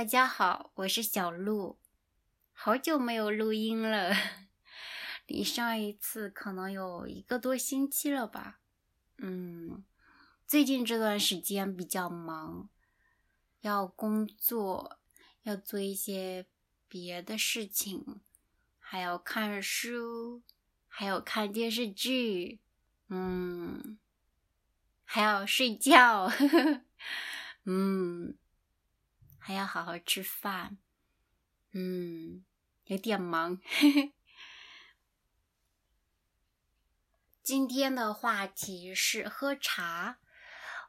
大家好，我是小鹿，好久没有录音了，离上一次可能有一个多星期了吧。嗯，最近这段时间比较忙，要工作，要做一些别的事情，还要看书，还有看电视剧，嗯，还要睡觉，嗯。还要好好吃饭，嗯，有点忙。今天的话题是喝茶。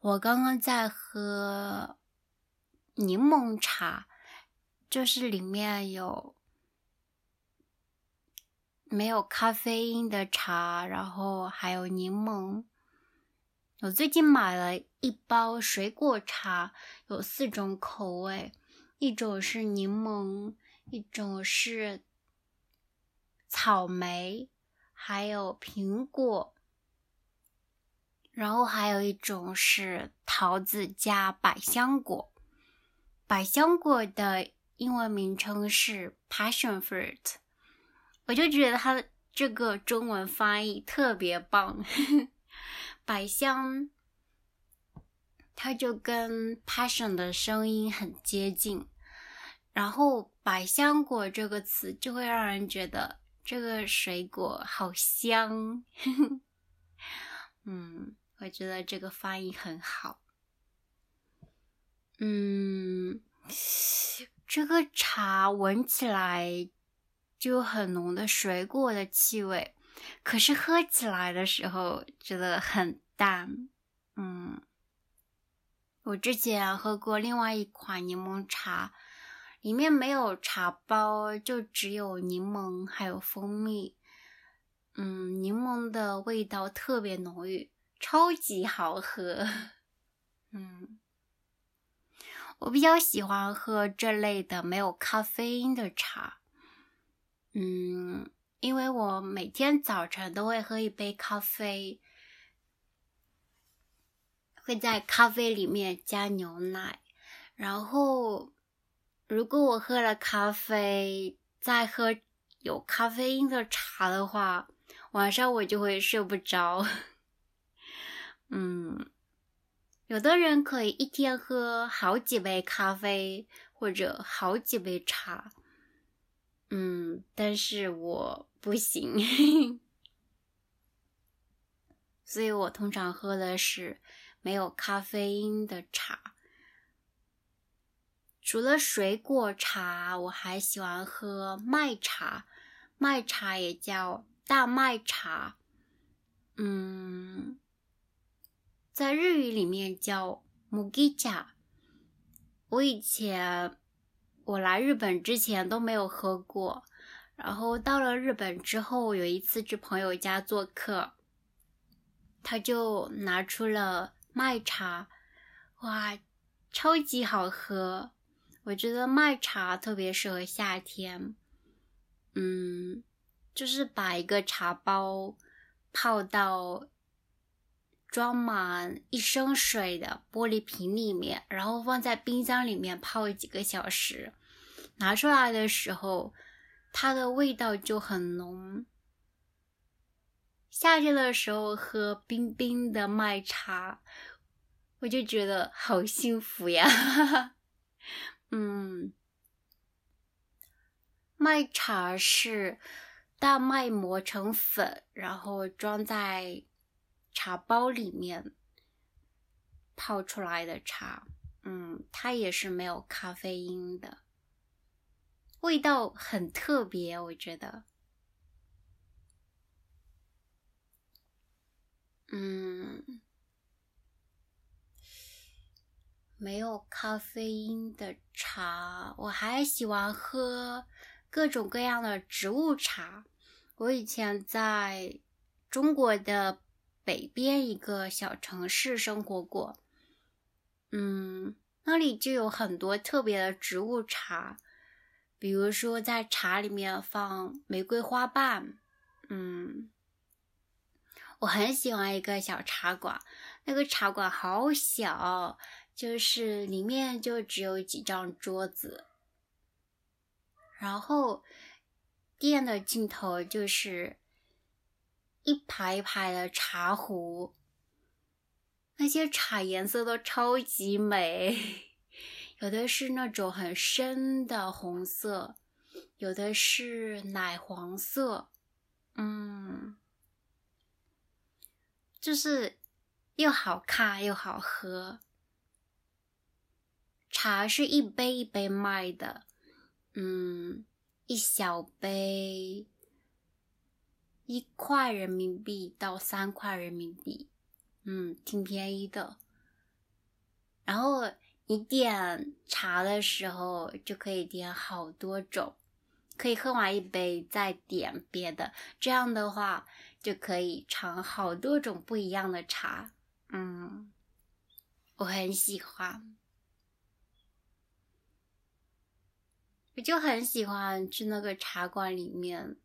我刚刚在喝柠檬茶，就是里面有没有咖啡因的茶，然后还有柠檬。我最近买了一包水果茶，有四种口味，一种是柠檬，一种是草莓，还有苹果，然后还有一种是桃子加百香果。百香果的英文名称是 passion fruit，我就觉得它这个中文翻译特别棒。百香，它就跟 passion 的声音很接近，然后百香果这个词就会让人觉得这个水果好香。嗯，我觉得这个翻译很好。嗯，这个茶闻起来就很浓的水果的气味。可是喝起来的时候觉得很淡，嗯，我之前喝过另外一款柠檬茶，里面没有茶包，就只有柠檬还有蜂蜜，嗯，柠檬的味道特别浓郁，超级好喝，嗯，我比较喜欢喝这类的没有咖啡因的茶，嗯。因为我每天早晨都会喝一杯咖啡，会在咖啡里面加牛奶，然后如果我喝了咖啡再喝有咖啡因的茶的话，晚上我就会睡不着。嗯，有的人可以一天喝好几杯咖啡或者好几杯茶。嗯，但是我不行，所以我通常喝的是没有咖啡因的茶。除了水果茶，我还喜欢喝麦茶，麦茶也叫大麦茶。嗯，在日语里面叫木吉茶。我以前。我来日本之前都没有喝过，然后到了日本之后，有一次去朋友家做客，他就拿出了麦茶，哇，超级好喝！我觉得麦茶特别适合夏天，嗯，就是把一个茶包泡到装满一升水的玻璃瓶里面，然后放在冰箱里面泡几个小时。拿出来的时候，它的味道就很浓。夏天的时候喝冰冰的麦茶，我就觉得好幸福呀！嗯，麦茶是大麦磨成粉，然后装在茶包里面泡出来的茶。嗯，它也是没有咖啡因的。味道很特别，我觉得。嗯，没有咖啡因的茶，我还喜欢喝各种各样的植物茶。我以前在中国的北边一个小城市生活过，嗯，那里就有很多特别的植物茶。比如说，在茶里面放玫瑰花瓣，嗯，我很喜欢一个小茶馆，那个茶馆好小，就是里面就只有几张桌子，然后店的尽头就是一排一排的茶壶，那些茶颜色都超级美，有的是那种很深的红色，有的是奶黄色，嗯。就是又好看又好喝，茶是一杯一杯卖的，嗯，一小杯一块人民币到三块人民币，嗯，挺便宜的。然后你点茶的时候就可以点好多种。可以喝完一杯再点别的，这样的话就可以尝好多种不一样的茶。嗯，我很喜欢，我就很喜欢去那个茶馆里面。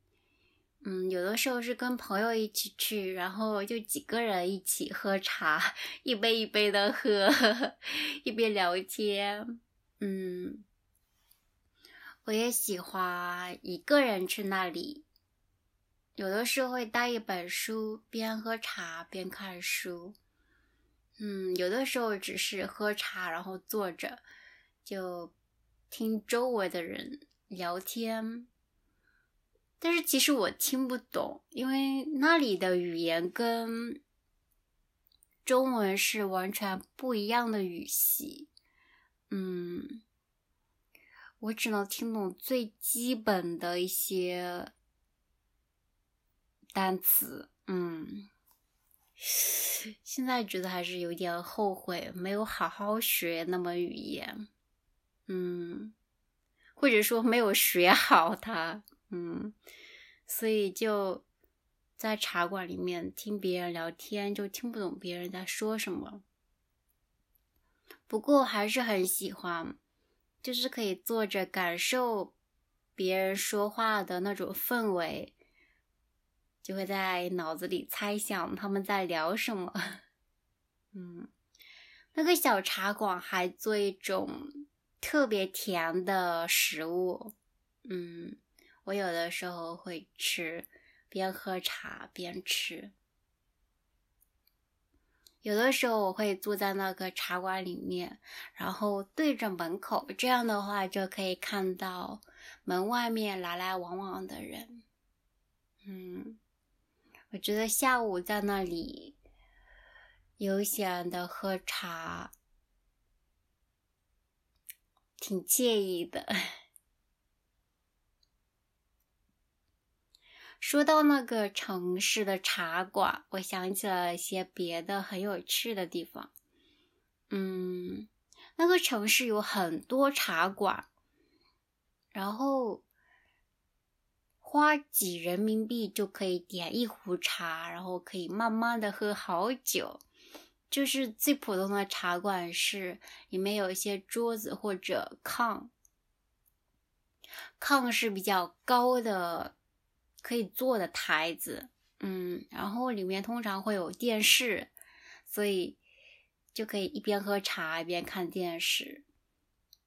嗯，有的时候是跟朋友一起去，然后就几个人一起喝茶，一杯一杯的喝，一边聊天。嗯。我也喜欢一个人去那里，有的时候会带一本书，边喝茶边看书。嗯，有的时候只是喝茶，然后坐着就听周围的人聊天。但是其实我听不懂，因为那里的语言跟中文是完全不一样的语系。嗯。我只能听懂最基本的一些单词，嗯，现在觉得还是有点后悔，没有好好学那门语言，嗯，或者说没有学好它，嗯，所以就在茶馆里面听别人聊天，就听不懂别人在说什么，不过还是很喜欢。就是可以坐着感受别人说话的那种氛围，就会在脑子里猜想他们在聊什么。嗯，那个小茶馆还做一种特别甜的食物。嗯，我有的时候会吃，边喝茶边吃。有的时候我会坐在那个茶馆里面，然后对着门口，这样的话就可以看到门外面来来往往的人。嗯，我觉得下午在那里悠闲的喝茶，挺惬意的。说到那个城市的茶馆，我想起了一些别的很有趣的地方。嗯，那个城市有很多茶馆，然后花几人民币就可以点一壶茶，然后可以慢慢的喝好久。就是最普通的茶馆是里面有一些桌子或者炕，炕是比较高的。可以坐的台子，嗯，然后里面通常会有电视，所以就可以一边喝茶一边看电视。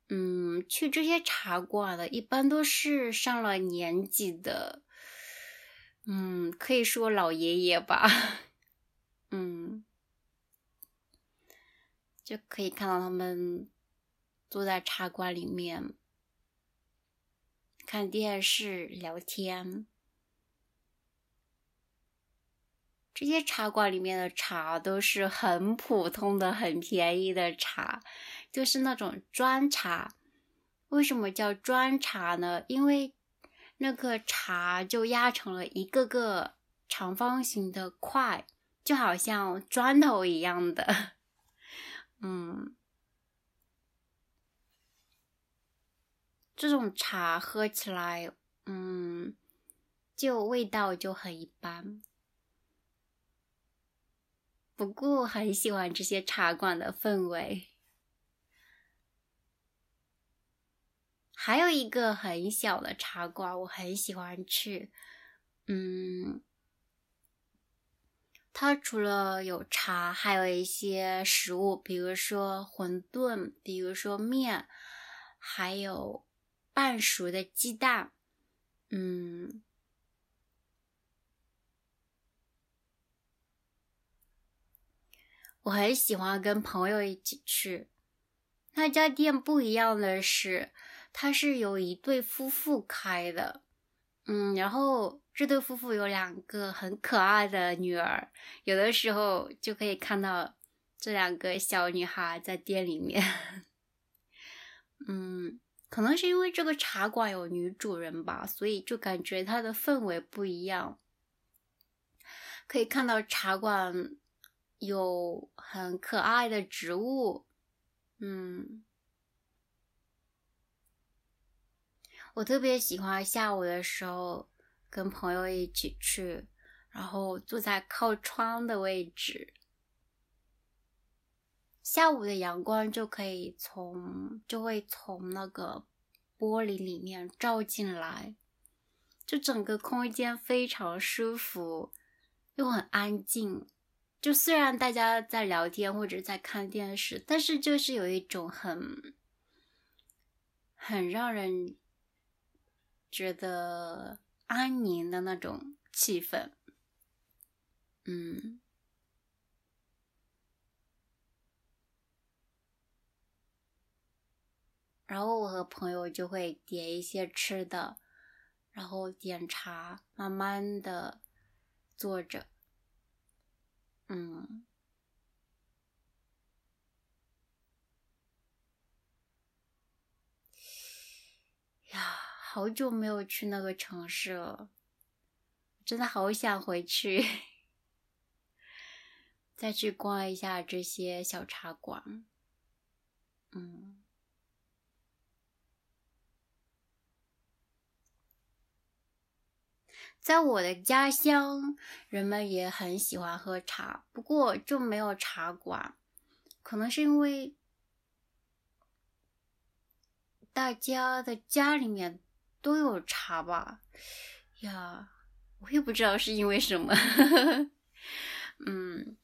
嗯，去这些茶馆的一般都是上了年纪的，嗯，可以说老爷爷吧，嗯，就可以看到他们坐在茶馆里面看电视聊天。这些茶馆里面的茶都是很普通的、很便宜的茶，就是那种砖茶。为什么叫砖茶呢？因为那个茶就压成了一个个长方形的块，就好像砖头一样的。嗯，这种茶喝起来，嗯，就味道就很一般。不过很喜欢这些茶馆的氛围。还有一个很小的茶馆，我很喜欢去。嗯，它除了有茶，还有一些食物，比如说馄饨，比如说面，还有半熟的鸡蛋。嗯，我很喜欢跟朋友一起去。那家店不一样的是，它是由一对夫妇开的。嗯，然后这对夫妇有两个很可爱的女儿，有的时候就可以看到这两个小女孩在店里面。嗯，可能是因为这个茶馆有女主人吧，所以就感觉它的氛围不一样。可以看到茶馆有很可爱的植物，嗯。我特别喜欢下午的时候跟朋友一起去，然后坐在靠窗的位置，下午的阳光就可以从就会从那个玻璃里面照进来，就整个空间非常舒服，又很安静。就虽然大家在聊天或者在看电视，但是就是有一种很很让人。觉得安宁的那种气氛，嗯，然后我和朋友就会点一些吃的，然后点茶，慢慢的坐着，嗯，呀。好久没有去那个城市了，真的好想回去，再去逛一下这些小茶馆。嗯，在我的家乡，人们也很喜欢喝茶，不过就没有茶馆，可能是因为大家的家里面。都有茶吧？呀，我也不知道是因为什么。嗯，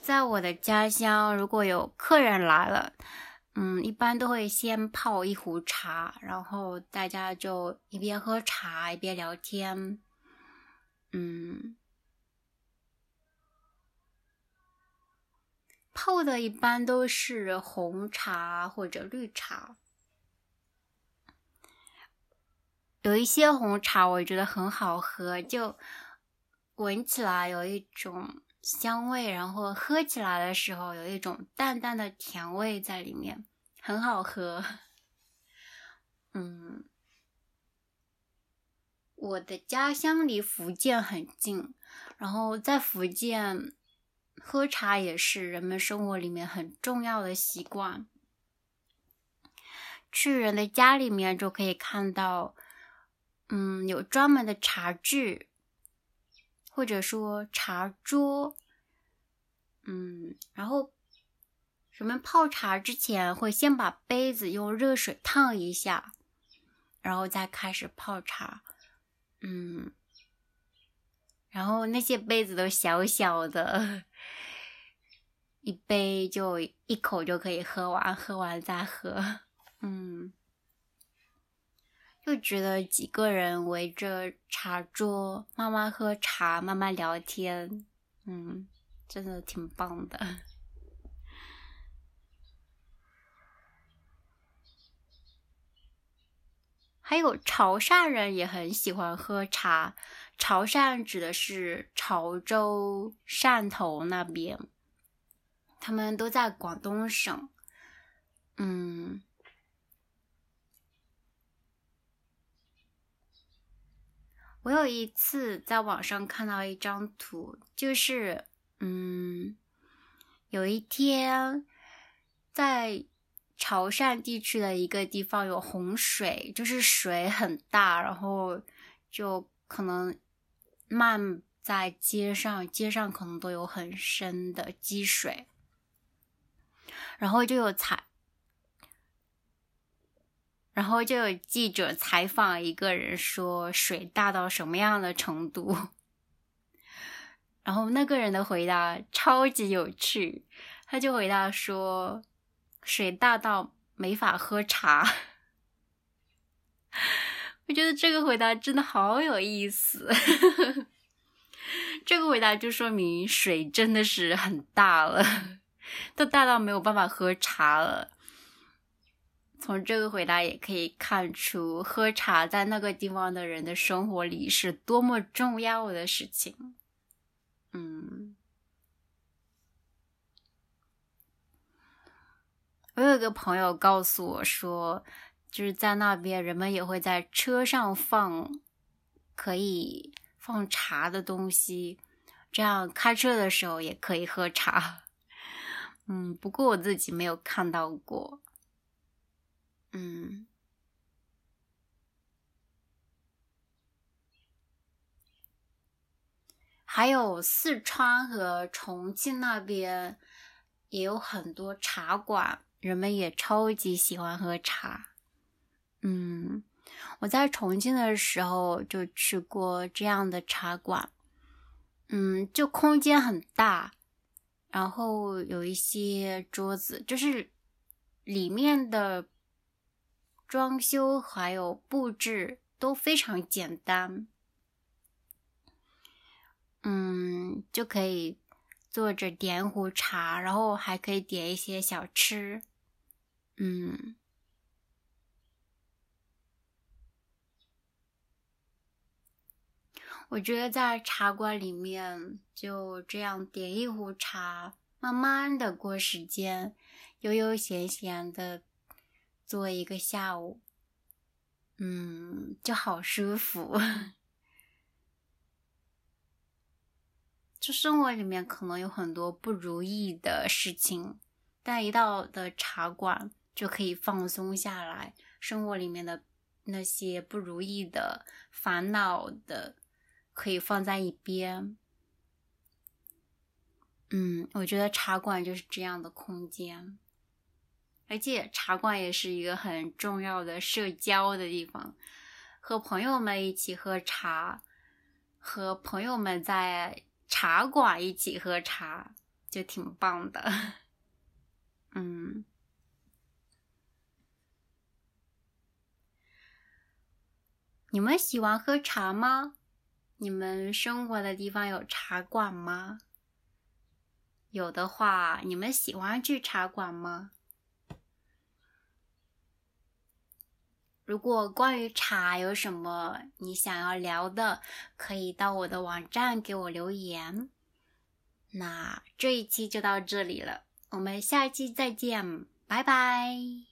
在我的家乡，如果有客人来了，嗯，一般都会先泡一壶茶，然后大家就一边喝茶一边聊天。嗯，泡的一般都是红茶或者绿茶。有一些红茶，我觉得很好喝，就闻起来有一种香味，然后喝起来的时候有一种淡淡的甜味在里面，很好喝。嗯，我的家乡离福建很近，然后在福建喝茶也是人们生活里面很重要的习惯。去人的家里面就可以看到。嗯，有专门的茶具，或者说茶桌。嗯，然后什么泡茶之前会先把杯子用热水烫一下，然后再开始泡茶。嗯，然后那些杯子都小小的，一杯就一口就可以喝完，喝完再喝。嗯。就觉得几个人围着茶桌，慢慢喝茶，慢慢聊天，嗯，真的挺棒的。还有潮汕人也很喜欢喝茶，潮汕指的是潮州、汕头那边，他们都在广东省，嗯。我有一次在网上看到一张图，就是，嗯，有一天在潮汕地区的一个地方有洪水，就是水很大，然后就可能漫在街上，街上可能都有很深的积水，然后就有采。然后就有记者采访一个人，说水大到什么样的程度？然后那个人的回答超级有趣，他就回答说：“水大到没法喝茶。”我觉得这个回答真的好有意思。这个回答就说明水真的是很大了，都大到没有办法喝茶了。从这个回答也可以看出，喝茶在那个地方的人的生活里是多么重要的事情。嗯，我有一个朋友告诉我说，就是在那边，人们也会在车上放可以放茶的东西，这样开车的时候也可以喝茶。嗯，不过我自己没有看到过。嗯，还有四川和重庆那边也有很多茶馆，人们也超级喜欢喝茶。嗯，我在重庆的时候就去过这样的茶馆，嗯，就空间很大，然后有一些桌子，就是里面的。装修还有布置都非常简单，嗯，就可以坐着点壶茶，然后还可以点一些小吃，嗯，我觉得在茶馆里面就这样点一壶茶，慢慢的过时间，悠悠闲闲的。做一个下午，嗯，就好舒服。就生活里面可能有很多不如意的事情，但一到的茶馆就可以放松下来，生活里面的那些不如意的、烦恼的，可以放在一边。嗯，我觉得茶馆就是这样的空间。而且茶馆也是一个很重要的社交的地方，和朋友们一起喝茶，和朋友们在茶馆一起喝茶就挺棒的。嗯，你们喜欢喝茶吗？你们生活的地方有茶馆吗？有的话，你们喜欢去茶馆吗？如果关于茶有什么你想要聊的，可以到我的网站给我留言。那这一期就到这里了，我们下期再见，拜拜。